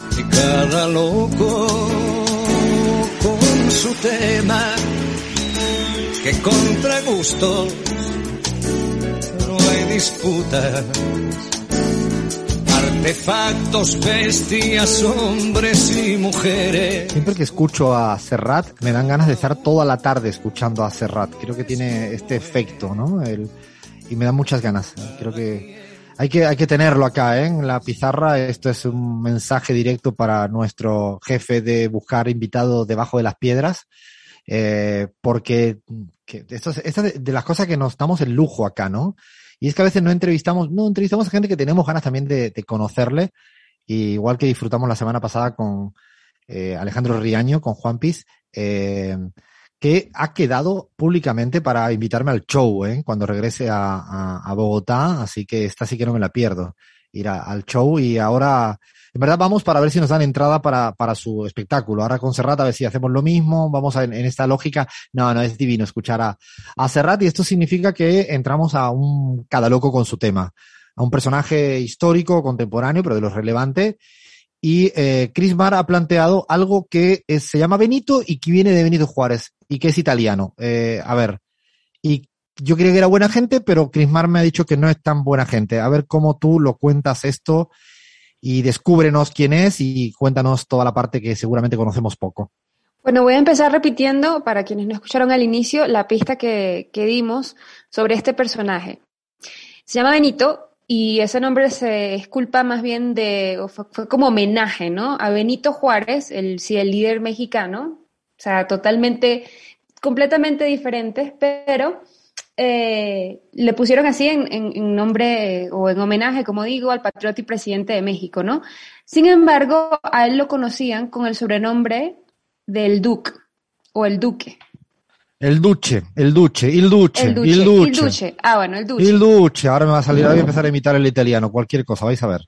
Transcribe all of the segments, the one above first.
Y cada loco con su tema, que contra gustos no hay disputa. Artefactos, bestias, hombres y mujeres. Siempre que escucho a Serrat, me dan ganas de estar toda la tarde escuchando a Serrat. Creo que tiene este efecto, ¿no? El, y me dan muchas ganas. Creo que hay que, hay que tenerlo acá, ¿eh? en la pizarra. Esto es un mensaje directo para nuestro jefe de buscar invitados debajo de las piedras. Eh, porque que esto es, esta de, de las cosas que nos damos el lujo acá, ¿no? Y es que a veces no entrevistamos, no entrevistamos a gente que tenemos ganas también de, de conocerle, y igual que disfrutamos la semana pasada con eh, Alejandro Riaño, con Juan Piz, eh, que ha quedado públicamente para invitarme al show, ¿eh? cuando regrese a, a, a, Bogotá, así que esta sí que no me la pierdo, ir al show y ahora, en verdad vamos para ver si nos dan entrada para, para su espectáculo. Ahora con Serrat a ver si hacemos lo mismo, vamos a, en, esta lógica, no, no, es divino escuchar a, a Serrat y esto significa que entramos a un cada loco con su tema, a un personaje histórico, contemporáneo, pero de lo relevante y eh, Chris Mar ha planteado algo que se llama Benito y que viene de Benito Juárez y que es italiano. Eh, a ver, y yo creía que era buena gente, pero Chris Mar me ha dicho que no es tan buena gente. A ver cómo tú lo cuentas esto y descúbrenos quién es y cuéntanos toda la parte que seguramente conocemos poco. Bueno, voy a empezar repitiendo, para quienes no escucharon al inicio, la pista que, que dimos sobre este personaje. Se llama Benito, y ese nombre se esculpa más bien de, fue, fue, como homenaje, ¿no? A Benito Juárez, el, sí, el líder mexicano, o sea, totalmente, completamente diferentes, pero eh, le pusieron así en, en, en, nombre o en homenaje, como digo, al patriota y presidente de México, ¿no? Sin embargo, a él lo conocían con el sobrenombre del Duque o el Duque. El Duce, el Duce, il Duce, el Duce, il Duce. Il Duce. Ah, bueno, el Duce. Il Duce. Ahora me va a salir, voy a empezar a imitar el italiano, cualquier cosa, vais a ver.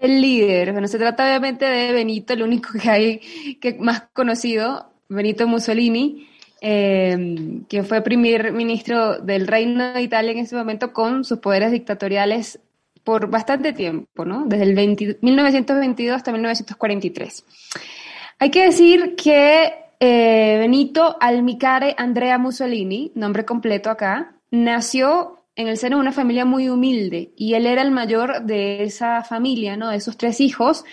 El líder, bueno, se trata obviamente de Benito, el único que hay que más conocido, Benito Mussolini, eh, quien fue primer ministro del Reino de Italia en ese momento con sus poderes dictatoriales por bastante tiempo, ¿no? Desde el 20, 1922 hasta 1943. Hay que decir que eh, Benito Almicare Andrea Mussolini, nombre completo acá, nació en el seno de una familia muy humilde y él era el mayor de esa familia, ¿no? De esos tres hijos.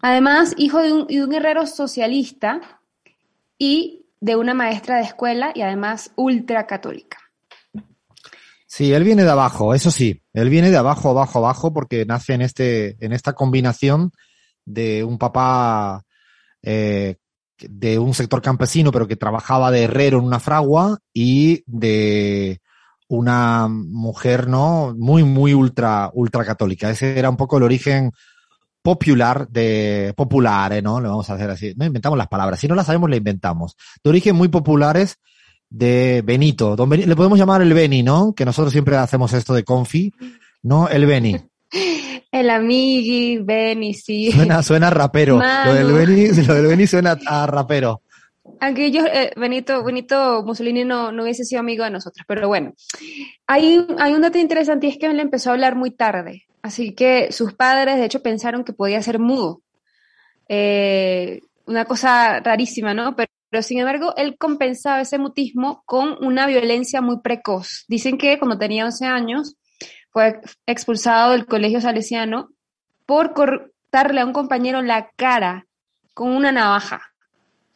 Además, hijo de un, de un guerrero socialista y de una maestra de escuela y además ultracatólica. Sí, él viene de abajo, eso sí, él viene de abajo, abajo, abajo, porque nace en este, en esta combinación de un papá eh, de un sector campesino, pero que trabajaba de herrero en una fragua y de una mujer, ¿no? Muy, muy ultra, ultra católica. Ese era un poco el origen popular de, populares, ¿no? Le vamos a hacer así. No inventamos las palabras. Si no las sabemos, le inventamos. De origen muy populares de Benito. Don Benito, le podemos llamar el Beni, ¿no? Que nosotros siempre hacemos esto de confi, ¿no? El Beni. El amigui, Beni, sí. Suena, suena rapero. Lo del, Beni, lo del Beni suena a rapero. Aunque yo, eh, Benito, Benito Mussolini no, no hubiese sido amigo de nosotros, pero bueno. Hay, hay un dato interesante y es que él empezó a hablar muy tarde. Así que sus padres, de hecho, pensaron que podía ser mudo. Eh, una cosa rarísima, ¿no? Pero, pero, sin embargo, él compensaba ese mutismo con una violencia muy precoz. Dicen que cuando tenía 11 años fue expulsado del colegio salesiano por cortarle a un compañero la cara con una navaja.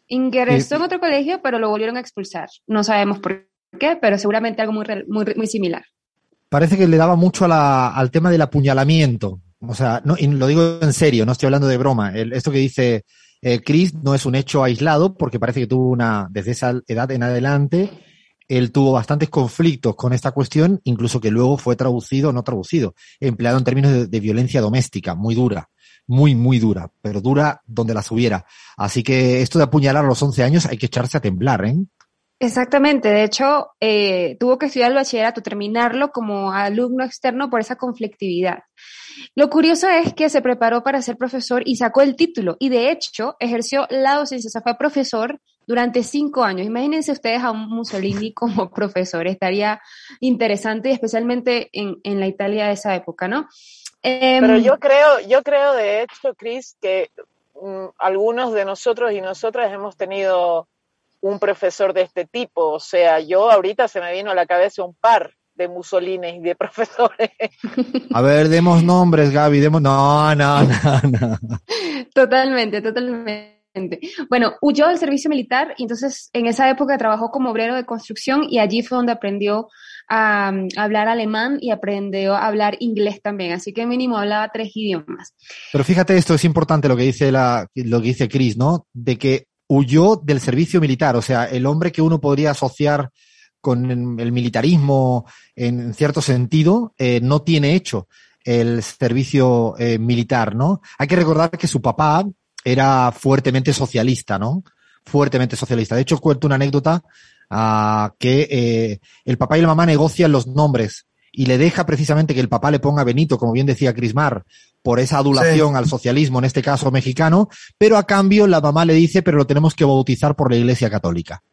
Ingresó en otro colegio, pero lo volvieron a expulsar. No sabemos por qué, pero seguramente algo muy, muy, muy similar parece que le daba mucho a la, al tema del apuñalamiento. O sea, no, y lo digo en serio, no estoy hablando de broma. El, esto que dice eh, Chris no es un hecho aislado, porque parece que tuvo una, desde esa edad en adelante, él tuvo bastantes conflictos con esta cuestión, incluso que luego fue traducido, no traducido, empleado en términos de, violencia doméstica, muy dura. muy, muy dura, pero dura donde las hubiera. Así que esto de apuñalar a los 11 años hay que echarse a temblar, ¿eh? Exactamente, de hecho, eh, tuvo que estudiar el bachillerato, terminarlo como alumno externo por esa conflictividad. Lo curioso es que se preparó para ser profesor y sacó el título y de hecho ejerció la docencia, o sea, fue profesor durante cinco años. Imagínense ustedes a un Mussolini como profesor, estaría interesante, especialmente en, en la Italia de esa época, ¿no? Pero em, yo creo, yo creo de hecho, Cris, que mm, algunos de nosotros y nosotras hemos tenido un profesor de este tipo. O sea, yo ahorita se me vino a la cabeza un par de Mussolini y de profesores. A ver, demos nombres, Gaby, demos... No, no, no, no. Totalmente, totalmente. Bueno, huyó del servicio militar y entonces en esa época trabajó como obrero de construcción y allí fue donde aprendió a, hablar alemán y aprendió a hablar inglés también, así que mínimo hablaba tres idiomas. Pero fíjate, esto es importante lo que dice la, lo que dice Chris, ¿no? De que huyó del servicio militar, o sea, el hombre que uno podría asociar con el militarismo en cierto sentido, eh, no tiene hecho el servicio eh, militar, ¿no? Hay que recordar que su papá era fuertemente socialista, ¿no? Fuertemente socialista. De hecho, cuento una anécdota uh, que eh, el papá y la mamá negocian los nombres y le deja precisamente que el papá le ponga Benito, como bien decía Crismar, por esa adulación al socialismo, en este caso mexicano, pero a cambio la mamá le dice, pero lo tenemos que bautizar por la Iglesia Católica.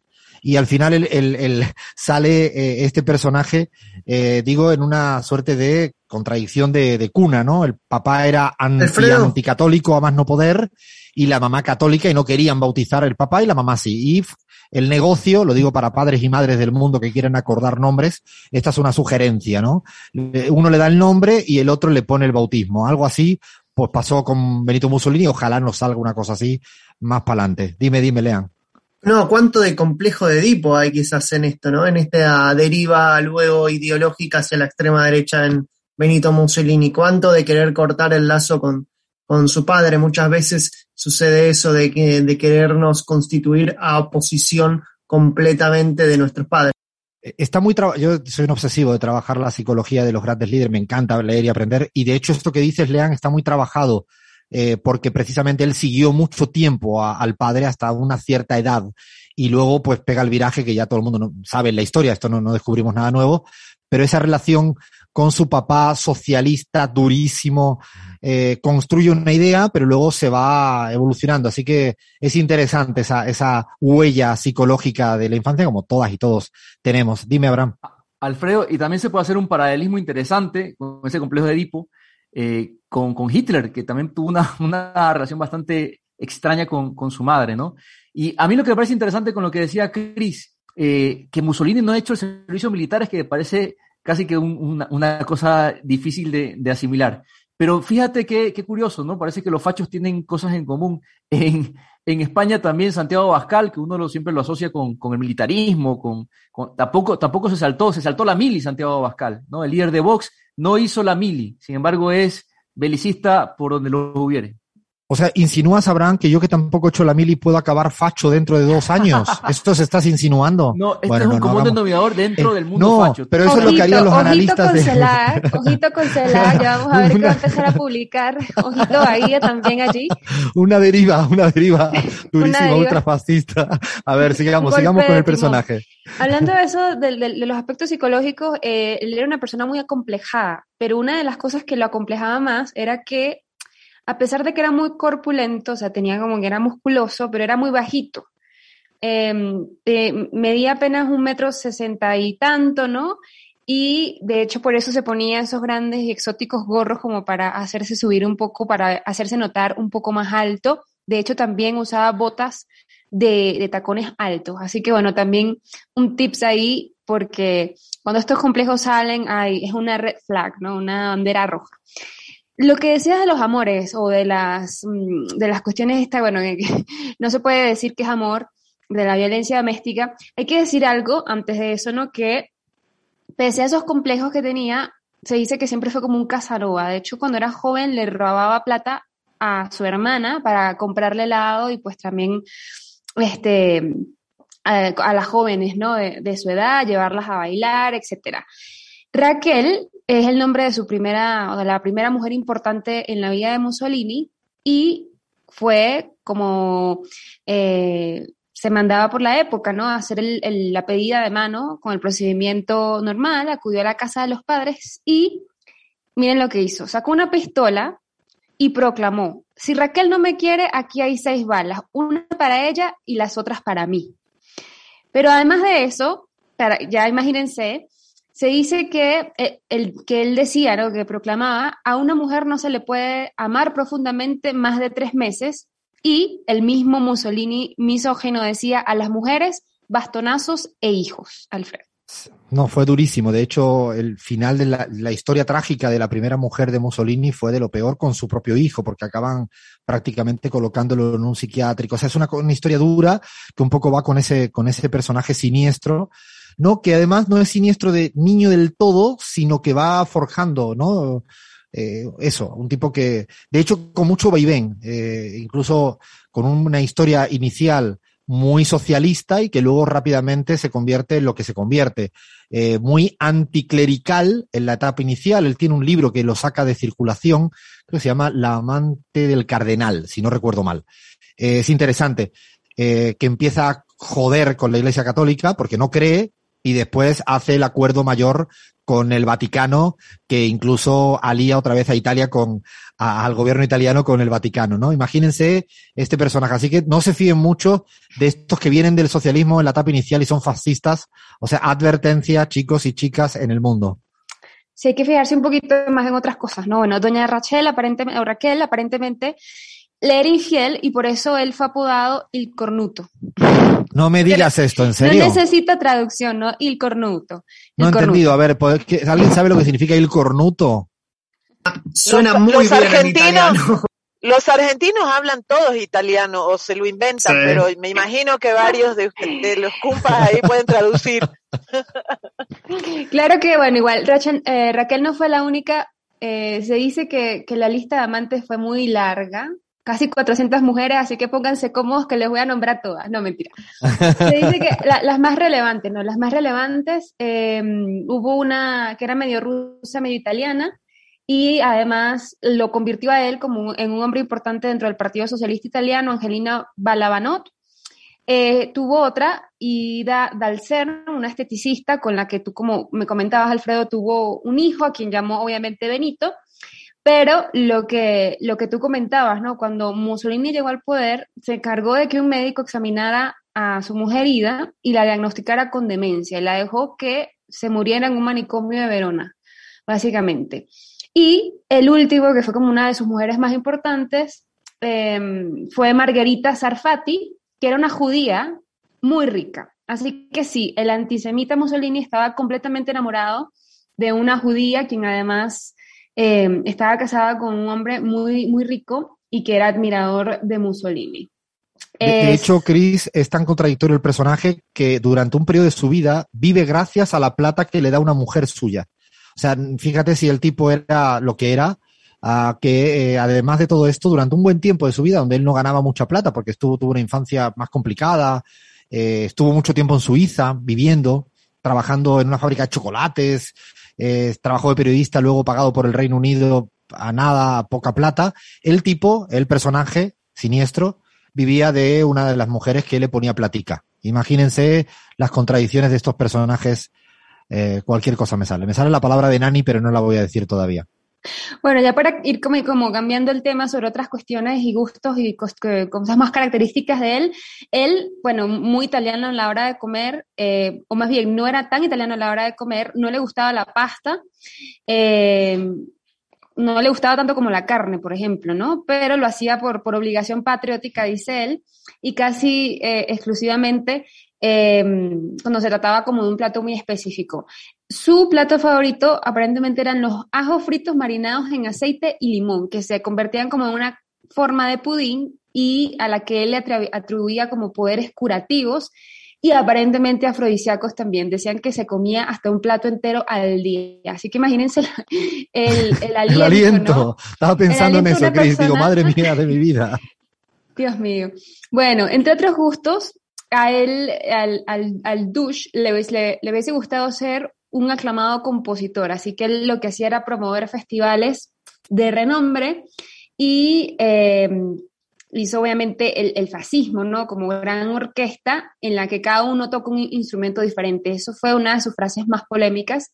Y al final el, el, sale eh, este personaje, eh, digo, en una suerte de contradicción de, de cuna, ¿no? El papá era anti, anticatólico a más no poder y la mamá católica y no querían bautizar el papá y la mamá sí. Y el negocio, lo digo para padres y madres del mundo que quieren acordar nombres, esta es una sugerencia, ¿no? Uno le da el nombre y el otro le pone el bautismo. Algo así, pues pasó con Benito Mussolini, ojalá nos salga una cosa así más para adelante. Dime, dime, Lean. No, cuánto de complejo de Edipo hay quizás en esto, ¿no? En esta deriva luego ideológica hacia la extrema derecha en Benito Mussolini. Cuánto de querer cortar el lazo con, con su padre. Muchas veces sucede eso de, de querernos constituir a oposición completamente de nuestros padres. Eh, está muy yo soy un obsesivo de trabajar la psicología de los grandes líderes, me encanta leer y aprender, y de hecho esto que dices, Lean, está muy trabajado, eh, porque precisamente él siguió mucho tiempo al padre hasta una cierta edad, y luego pues pega el viraje que ya todo el mundo sabe en la historia, esto no, no descubrimos nada nuevo, pero esa relación con su papá socialista durísimo, eh, construye una idea, pero luego se va evolucionando. Así que es interesante esa, esa huella psicológica de la infancia, como todas y todos tenemos. Dime, Abraham. Alfredo, y también se puede hacer un paralelismo interesante con ese complejo de Edipo, eh, con, con, Hitler, que también tuvo una, una relación bastante extraña con, con, su madre, ¿no? Y a mí lo que me parece interesante con lo que decía Chris, eh, que Mussolini no ha hecho el servicio militar es que me parece casi que una, una, cosa difícil de, asimilar. Pero fíjate qué, qué, curioso, ¿no? Parece que los fachos tienen cosas en común. En, España también Santiago Bascal, que uno siempre lo asocia con, el militarismo, con, con, tampoco, tampoco se saltó, se saltó la mili Santiago Bascal, ¿no? El líder de Vox no hizo la mili, sin embargo es belicista por donde lo hubiere. O sea, insinúas, Abraham, que yo que tampoco he hecho la mili puedo acabar facho dentro de dos años. ¿Esto se estás insinuando? No, esto es un común denominador dentro eh, del mundo no, facho. pero eso es lo que harían los analistas. Con de... ojito con celar, ya vamos a ver qué va a empezar a publicar. Ojito ahí, también allí. Una deriva, una deriva durísima, ultrafascista. A ver, sigamos, sigamos con el personaje. Hablando de eso, de, de, de los aspectos psicológicos, eh, él era una persona muy acomplejada, pero una de las cosas que lo acomplejaba más era que a pesar de que era muy corpulento, o sea, tenía como que era musculoso, pero era muy bajito. Em, medía apenas un metro sesenta y tanto, ¿no? Y de hecho por eso se ponía esos grandes y exóticos gorros como para hacerse subir un poco, para hacerse notar un poco más alto. De hecho también usaba botas de, de tacones altos. Así que bueno, también un tips ahí porque cuando estos complejos salen, hay, es una red flag, ¿no? Una bandera roja. Lo que decías de los amores o de las, mm, de las cuestiones esta, bueno, no se puede decir que es amor, de la violencia doméstica, hay que decir algo antes de eso, ¿no? Que pese a esos complejos que tenía, se dice que siempre fue como un casaroba. De hecho, cuando era joven le robaba plata a su hermana para comprarle helado y pues también este, a, las jóvenes, ¿no? De, de, su edad, llevarlas a bailar, etcétera. Raquel es el nombre de su primera, o de la primera mujer importante en la vida de Mussolini, y fue como eh, se mandaba por la época, ¿no? Hacer la pedida de mano con el procedimiento normal, acudió a la casa de los padres y miren lo que hizo, sacó una pistola y proclamó, si Raquel no me quiere, aquí hay seis balas, una para ella y las otras para mí. Pero además de eso, ya imagínense, se dice que, eh, el, que él decía, ¿no? que proclamaba, a una mujer no se le puede amar profundamente más de tres meses y el mismo Mussolini misógeno decía a las mujeres bastonazos e hijos, Alfred. No, fue durísimo. De hecho, el final de la, historia trágica de la primera mujer de Mussolini fue de lo peor con su propio hijo, porque acaban prácticamente colocándolo en un psiquiátrico. O sea, es una, una historia dura que un poco va con ese, con ese personaje siniestro, ¿no? Que además no es siniestro de niño del todo, sino que va forjando, ¿no? Eh, eso, un tipo que, de hecho, con mucho vaivén, eh, incluso con una historia inicial muy socialista y que luego rápidamente se convierte en lo que se convierte. Eh, muy anticlerical en la etapa inicial. Él tiene un libro que lo saca de circulación, que se llama La amante del cardenal, si no recuerdo mal. Eh, es interesante, eh, que empieza a joder con la Iglesia Católica porque no cree y después hace el acuerdo mayor con el Vaticano, que incluso alía otra vez a Italia con, al gobierno italiano con el Vaticano, ¿no? Imagínense este personaje. Así que no se fíen mucho de estos que vienen del socialismo en la etapa inicial y son fascistas. O sea, advertencia, chicos y chicas en el mundo. Sí, hay que fijarse un poquito más en otras cosas, ¿no? Bueno, doña Rachel, aparentemente, o Raquel, aparentemente, le era infiel y por eso él fue apodado Il Cornuto. No me digas esto, ¿en serio? No necesita traducción, ¿no? Il Cornuto. no he entendido. A ver, ¿alguien sabe lo que significa Il Cornuto? Suena muy bien argentinos, italiano. Los argentinos hablan todos italiano o se lo inventan, pero me imagino que varios de, los cumpas ahí pueden traducir. Claro que, bueno, igual eh, Raquel no fue la única. Eh, se dice que, que la lista de amantes fue muy larga, casi 400 mujeres, así que pónganse cómodos que les voy a nombrar todas. No, mentira. Se dice que las más relevantes, ¿no? Las más relevantes, em, hubo una que era medio rusa, medio italiana, y además lo convirtió a él como en un hombre importante dentro del Partido Socialista Italiano, Angelina Balabanot. Eh, tuvo otra, Ida Dalcer, una esteticista con la que tú, como me comentabas, Alfredo, tuvo un hijo, a quien llamó obviamente Benito, pero lo que, lo que tú comentabas, ¿no? Cuando Mussolini llegó al poder, se encargó de que un médico examinara a su mujer Ida y la diagnosticara con demencia y la dejó que se muriera en un manicomio de Verona, básicamente. Y el último, que fue como una de sus mujeres más importantes, em, fue Margarita Sarfati, que era una judía muy rica. Así que sí, el antisemita Mussolini estaba completamente enamorado de una judía, quien además em, estaba casada con un hombre muy, muy rico y que era admirador de Mussolini. De, hecho, Chris es tan contradictorio el personaje que durante un periodo de su vida vive gracias a la plata que le da una mujer suya. O sea, fíjate si el tipo era lo que era, que eh, además de todo esto, durante un buen tiempo de su vida, donde él no ganaba mucha plata, porque estuvo, tuvo una infancia más complicada, eh, estuvo mucho tiempo en Suiza viviendo, trabajando en una fábrica de chocolates, eh, trabajó de periodista, luego pagado por el Reino Unido a nada, poca plata. El tipo, el personaje siniestro, vivía de una de las mujeres que le ponía platica. Imagínense las contradicciones de estos personajes eh, cualquier cosa me sale. Me sale la palabra de Nani, pero no la voy a decir todavía. Bueno, ya para ir como, cambiando el tema sobre otras cuestiones y gustos y cosas más características de él, él, bueno, muy italiano a la hora de comer, eh, o más bien no era tan italiano a la hora de comer, no le gustaba la pasta, eh, no le gustaba tanto como la carne, por ejemplo, ¿no? Pero lo hacía por, por obligación patriótica, dice él, y casi exclusivamente Em, cuando se trataba como de un plato muy específico. Su plato favorito aparentemente eran los ajos fritos marinados en aceite y limón, que se convertían como en una forma de pudín y a la que él le atribuía como poderes curativos y aparentemente afrodisíacos también. Decían que se comía hasta un plato entero al día. Así que imagínense el, el, aliento. el aliento. Estaba pensando en eso, Cris. Digo, madre mía de mi vida. Dios mío. Bueno, entre otros gustos, a él, al, al, al Dush, le, le, le, hubiese gustado ser un aclamado compositor, así que él lo que hacía era promover festivales de renombre y eh, hizo obviamente el, el, fascismo, ¿no? Como gran orquesta en la que cada uno toca un instrumento diferente. Eso fue una de sus frases más polémicas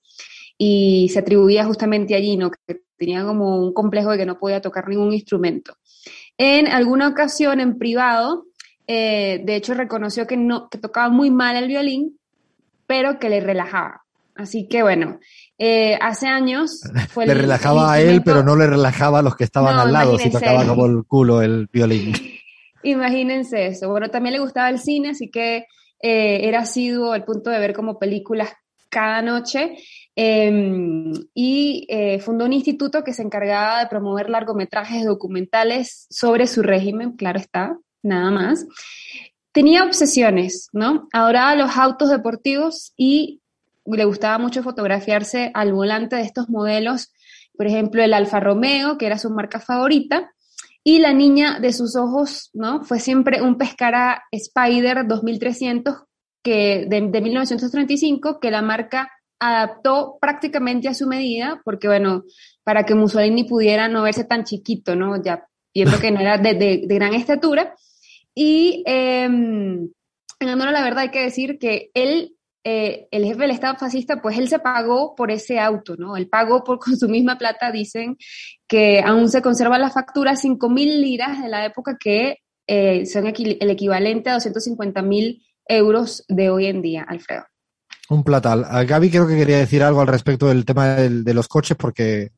y se atribuía justamente allí, ¿no? Que tenía como un complejo de que no podía tocar ningún instrumento. En alguna ocasión, en privado, eh, de hecho reconoció que, no, que tocaba muy mal el violín, pero que le relajaba. Así que bueno, eh, hace años fue Le relajaba a él, pero no le relajaba a los que estaban al lado, si tocaba como el culo el violín. Imagínense eso. Bueno, también le gustaba el cine, así que eh, era asiduo al punto de ver como películas cada noche Em, y fundó un instituto que se encargaba de promover largometrajes documentales sobre su régimen, claro está, nada más. Tenía obsesiones, ¿no? Adoraba los autos deportivos y le gustaba mucho fotografiarse al volante de estos modelos, por ejemplo, el Alfa Romeo, que era su marca favorita, y la niña de sus ojos, ¿no? Fue siempre un Pescara Spider 2300 que, de, de 1935 que la marca adaptó prácticamente a su medida, porque bueno, para que Mussolini pudiera no verse tan chiquito, ¿no? Ya viendo que no era de, de, gran estatura. Y eh, en honor a la verdad hay que decir que él, eh, el jefe del Estado fascista, pues él se pagó por ese auto, ¿no? Él pagó por, con su misma plata, dicen que aún se conserva la factura, 5 mil liras de la época que eh, son el equivalente a 250 mil euros de hoy en día, Alfredo. Un platal. A Gaby creo que quería decir algo al respecto del tema de los coches porque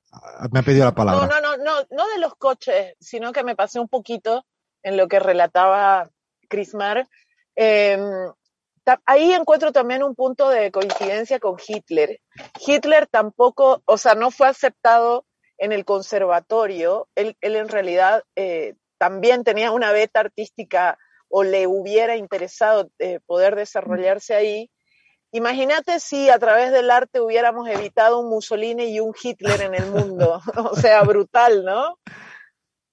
me ha pedido la palabra. No, no, no, no, no de los coches, sino que me pasé un poquito en lo que relataba Crismar. Eh, ahí encuentro también un punto de coincidencia con Hitler. Hitler tampoco, o sea, no fue aceptado en el conservatorio. Él, él en realidad eh, también tenía una beta artística o le hubiera interesado eh, poder desarrollarse ahí Imagínate si a través del arte hubiéramos evitado un Mussolini y un Hitler en el mundo. o sea, brutal, ¿no?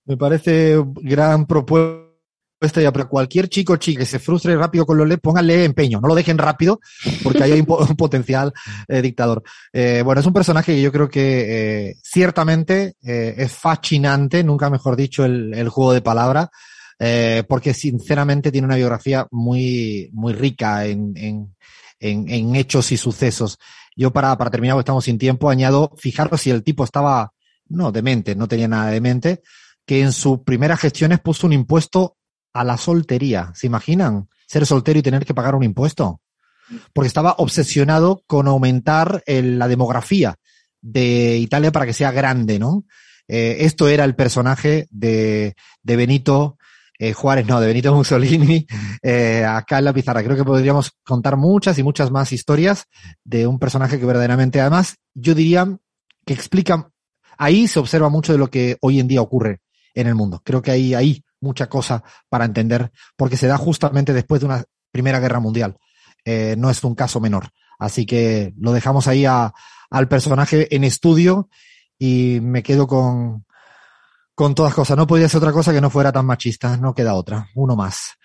Me parece gran propuesta ya, pero cualquier chico chica que se frustre rápido con lo LED, pónganle empeño, no lo dejen rápido, porque hay un, potencial eh, dictador. Eh, bueno, es un personaje que yo creo que eh, ciertamente es fascinante, nunca mejor dicho el, juego de palabras, porque sinceramente tiene una biografía muy, muy rica en, en en, hechos y sucesos. Yo para, para terminar, porque estamos sin tiempo, añado, fijaros si el tipo estaba, no, demente, no tenía nada de mente, que en sus primeras gestiones puso un impuesto a la soltería. ¿Se imaginan? Ser soltero y tener que pagar un impuesto. Porque estaba obsesionado con aumentar la demografía de Italia para que sea grande, ¿no? Eh, esto era el personaje de, Benito eh, Juárez, no, de Benito Mussolini, eh, acá en la pizarra. Creo que podríamos contar muchas y muchas más historias de un personaje que verdaderamente, además, yo diría que explica, ahí se observa mucho de lo que hoy en día ocurre en el mundo. Creo que hay, hay mucha cosa para entender, porque se da justamente después de una Primera Guerra Mundial. Eh, no es un caso menor. Así que lo dejamos ahí a, al personaje en estudio y me quedo con, con todas cosas. No podía ser otra cosa que no fuera tan machista. No queda otra. Uno más.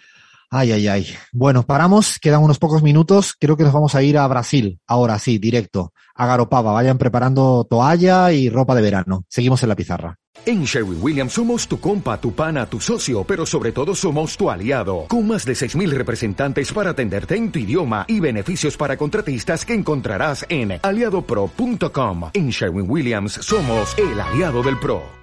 Ay, ay, ay. Bueno, paramos. Quedan unos pocos minutos. Creo que nos vamos a ir a Brasil. Ahora sí, directo. A Garopaba. Vayan preparando toalla y ropa de verano. Seguimos en la pizarra. En Sherwin Williams somos tu compa, tu pana, tu socio, pero sobre todo somos tu aliado, con más de 6.000 representantes para atenderte en tu idioma y beneficios para contratistas que encontrarás en aliadopro.com. En Sherwin Williams somos el aliado del PRO.